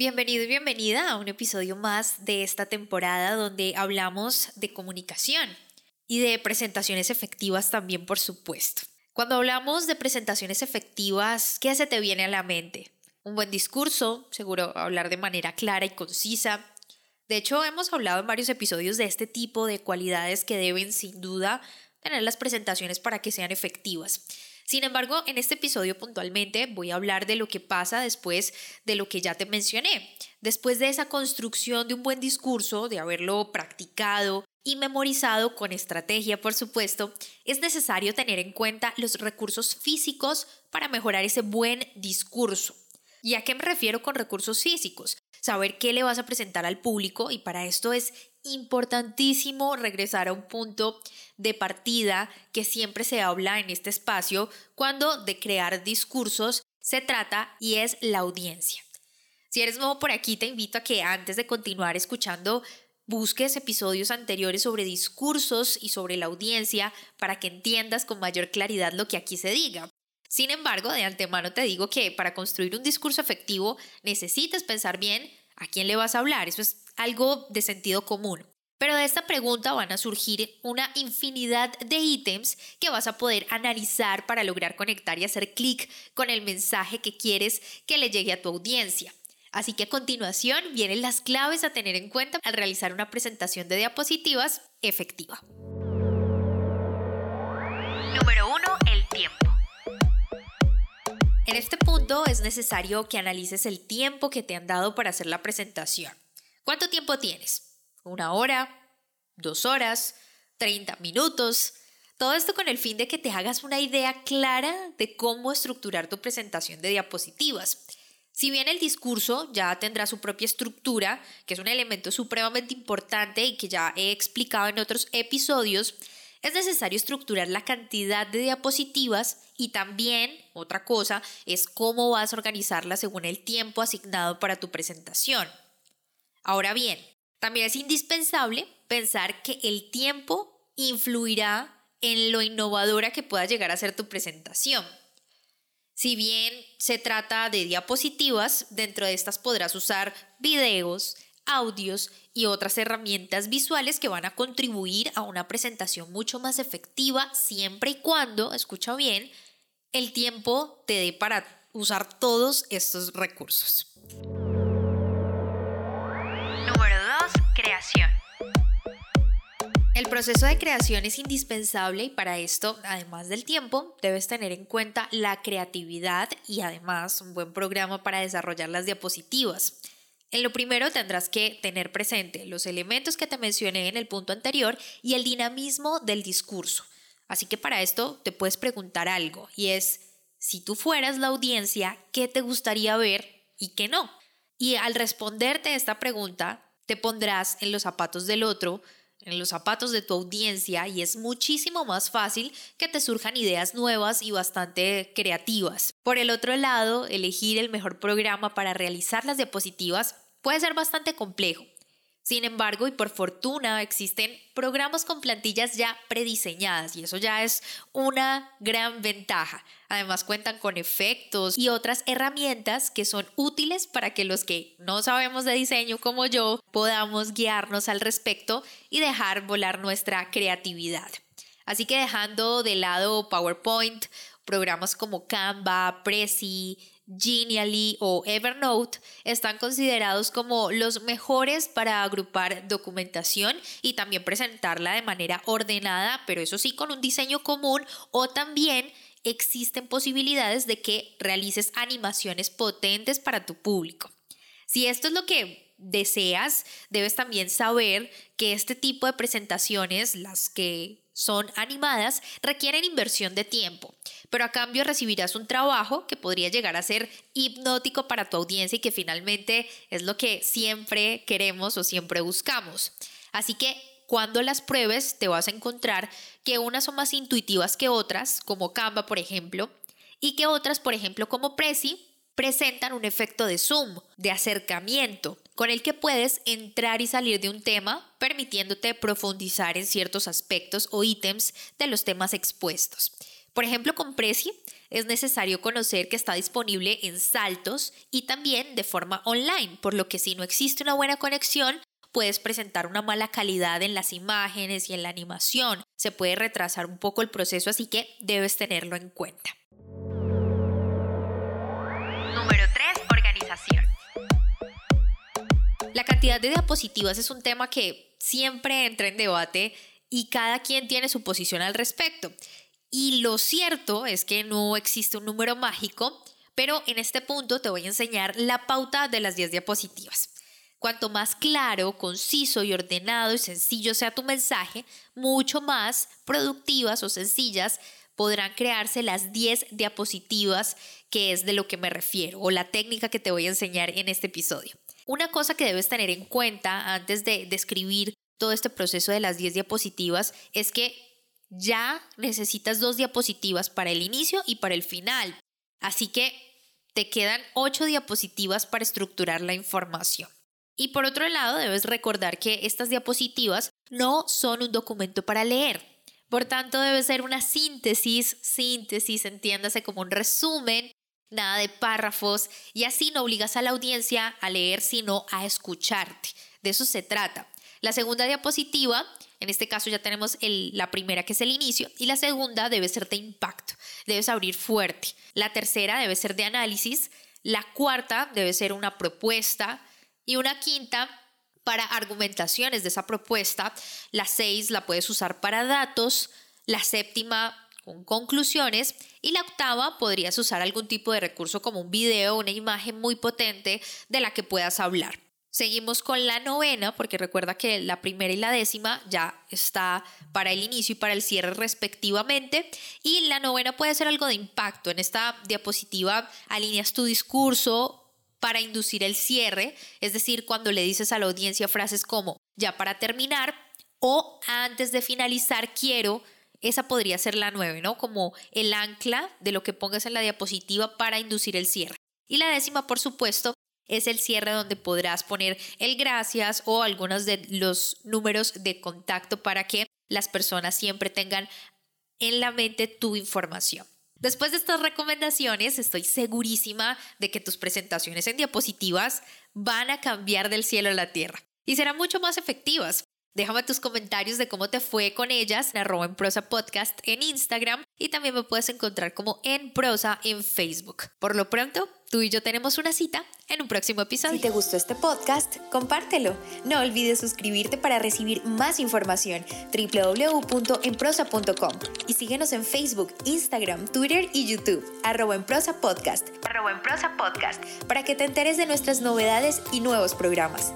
Bienvenido y bienvenida a un episodio más de esta temporada donde hablamos de comunicación y de presentaciones efectivas también, por supuesto. Cuando hablamos de presentaciones efectivas, ¿qué se te viene a la mente? Un buen discurso, seguro hablar de manera clara y concisa. De hecho, hemos hablado en varios episodios de este tipo de cualidades que deben sin duda tener las presentaciones para que sean efectivas. Sin embargo, en este episodio puntualmente voy a hablar de lo que pasa después de lo que ya te mencioné. Después de esa construcción de un buen discurso, de haberlo practicado, y memorizado con estrategia, por supuesto, es necesario tener en cuenta los recursos físicos para mejorar ese buen discurso. ¿Y a qué me refiero con recursos físicos? Saber qué le vas a presentar al público y para esto es importantísimo regresar a un punto de partida que siempre se habla en este espacio cuando de crear discursos se trata y es la audiencia. Si eres nuevo por aquí, te invito a que antes de continuar escuchando busques episodios anteriores sobre discursos y sobre la audiencia para que entiendas con mayor claridad lo que aquí se diga. Sin embargo, de antemano te digo que para construir un discurso efectivo necesitas pensar bien a quién le vas a hablar. Eso es algo de sentido común. Pero de esta pregunta van a surgir una infinidad de ítems que vas a poder analizar para lograr conectar y hacer clic con el mensaje que quieres que le llegue a tu audiencia. Así que a continuación vienen las claves a tener en cuenta al realizar una presentación de diapositivas efectiva. Es necesario que analices el tiempo que te han dado para hacer la presentación. ¿Cuánto tiempo tienes? ¿Una hora? ¿Dos horas? ¿30 minutos? Todo esto con el fin de que te hagas una idea clara de cómo estructurar tu presentación de diapositivas. Si bien el discurso ya tendrá su propia estructura, que es un elemento supremamente importante y que ya he explicado en otros episodios, es necesario estructurar la cantidad de diapositivas y también, otra cosa, es cómo vas a organizarla según el tiempo asignado para tu presentación. Ahora bien, también es indispensable pensar que el tiempo influirá en lo innovadora que pueda llegar a ser tu presentación. Si bien se trata de diapositivas, dentro de estas podrás usar videos, audios y otras herramientas visuales que van a contribuir a una presentación mucho más efectiva siempre y cuando, escucha bien, el tiempo te dé para usar todos estos recursos. Número 2. Creación. El proceso de creación es indispensable y para esto, además del tiempo, debes tener en cuenta la creatividad y además un buen programa para desarrollar las diapositivas. En lo primero tendrás que tener presente los elementos que te mencioné en el punto anterior y el dinamismo del discurso. Así que para esto te puedes preguntar algo y es, si tú fueras la audiencia, ¿qué te gustaría ver y qué no? Y al responderte esta pregunta, te pondrás en los zapatos del otro, en los zapatos de tu audiencia y es muchísimo más fácil que te surjan ideas nuevas y bastante creativas. Por el otro lado, elegir el mejor programa para realizar las diapositivas puede ser bastante complejo. Sin embargo, y por fortuna, existen programas con plantillas ya prediseñadas y eso ya es una gran ventaja. Además cuentan con efectos y otras herramientas que son útiles para que los que no sabemos de diseño como yo podamos guiarnos al respecto y dejar volar nuestra creatividad. Así que dejando de lado PowerPoint, programas como Canva, Prezi, Genially o Evernote están considerados como los mejores para agrupar documentación y también presentarla de manera ordenada, pero eso sí con un diseño común o también existen posibilidades de que realices animaciones potentes para tu público. Si esto es lo que deseas, debes también saber que este tipo de presentaciones, las que son animadas, requieren inversión de tiempo, pero a cambio recibirás un trabajo que podría llegar a ser hipnótico para tu audiencia y que finalmente es lo que siempre queremos o siempre buscamos. Así que cuando las pruebes te vas a encontrar que unas son más intuitivas que otras, como Canva por ejemplo, y que otras, por ejemplo como Prezi, presentan un efecto de zoom, de acercamiento, con el que puedes entrar y salir de un tema, permitiéndote profundizar en ciertos aspectos o ítems de los temas expuestos. Por ejemplo, con Prezi es necesario conocer que está disponible en saltos y también de forma online, por lo que si no existe una buena conexión, puedes presentar una mala calidad en las imágenes y en la animación. Se puede retrasar un poco el proceso, así que debes tenerlo en cuenta. La cantidad de diapositivas es un tema que siempre entra en debate y cada quien tiene su posición al respecto. Y lo cierto es que no existe un número mágico, pero en este punto te voy a enseñar la pauta de las 10 diapositivas. Cuanto más claro, conciso y ordenado y sencillo sea tu mensaje, mucho más productivas o sencillas podrán crearse las 10 diapositivas que es de lo que me refiero o la técnica que te voy a enseñar en este episodio. Una cosa que debes tener en cuenta antes de describir todo este proceso de las 10 diapositivas es que ya necesitas dos diapositivas para el inicio y para el final. Así que te quedan 8 diapositivas para estructurar la información. Y por otro lado, debes recordar que estas diapositivas no son un documento para leer. Por tanto, debe ser una síntesis, síntesis, entiéndase como un resumen nada de párrafos y así no obligas a la audiencia a leer, sino a escucharte. De eso se trata. La segunda diapositiva, en este caso ya tenemos la primera que es el inicio y la segunda debe ser de impacto, debes abrir fuerte. La tercera debe ser de análisis, la cuarta debe ser una propuesta y una quinta para argumentaciones de esa propuesta. La seis la puedes usar para datos, la séptima con conclusiones y la octava podrías usar algún tipo de recurso como un video, una imagen muy potente de la que puedas hablar. Seguimos con la novena, porque recuerda que la primera y la décima ya está para el inicio y para el cierre respectivamente. Y la novena puede ser algo de impacto. En esta diapositiva alineas tu discurso para inducir el cierre, es decir, cuando le dices a la audiencia frases como ya para terminar o antes de finalizar quiero esa podría ser la 9, ¿no? Como el ancla de lo que pongas en la diapositiva para inducir el cierre. Y la décima, por supuesto, es el cierre donde podrás poner el gracias o algunos de los números de contacto para que las personas siempre tengan en la mente tu información. Después de estas recomendaciones, estoy segurísima de que tus presentaciones en diapositivas van a cambiar del cielo a la tierra y serán mucho más efectivas. Déjame tus comentarios de cómo te fue con ellas en arroba en prosa podcast en Instagram y también me puedes encontrar como en prosa en Facebook. Por lo pronto, tú y yo tenemos una cita en un próximo episodio. Si te gustó este podcast, compártelo. No olvides suscribirte para recibir más información www.enprosa.com y síguenos en Facebook, Instagram, Twitter y YouTube arroba en podcast, arroba podcast para que te enteres de nuestras novedades y nuevos programas.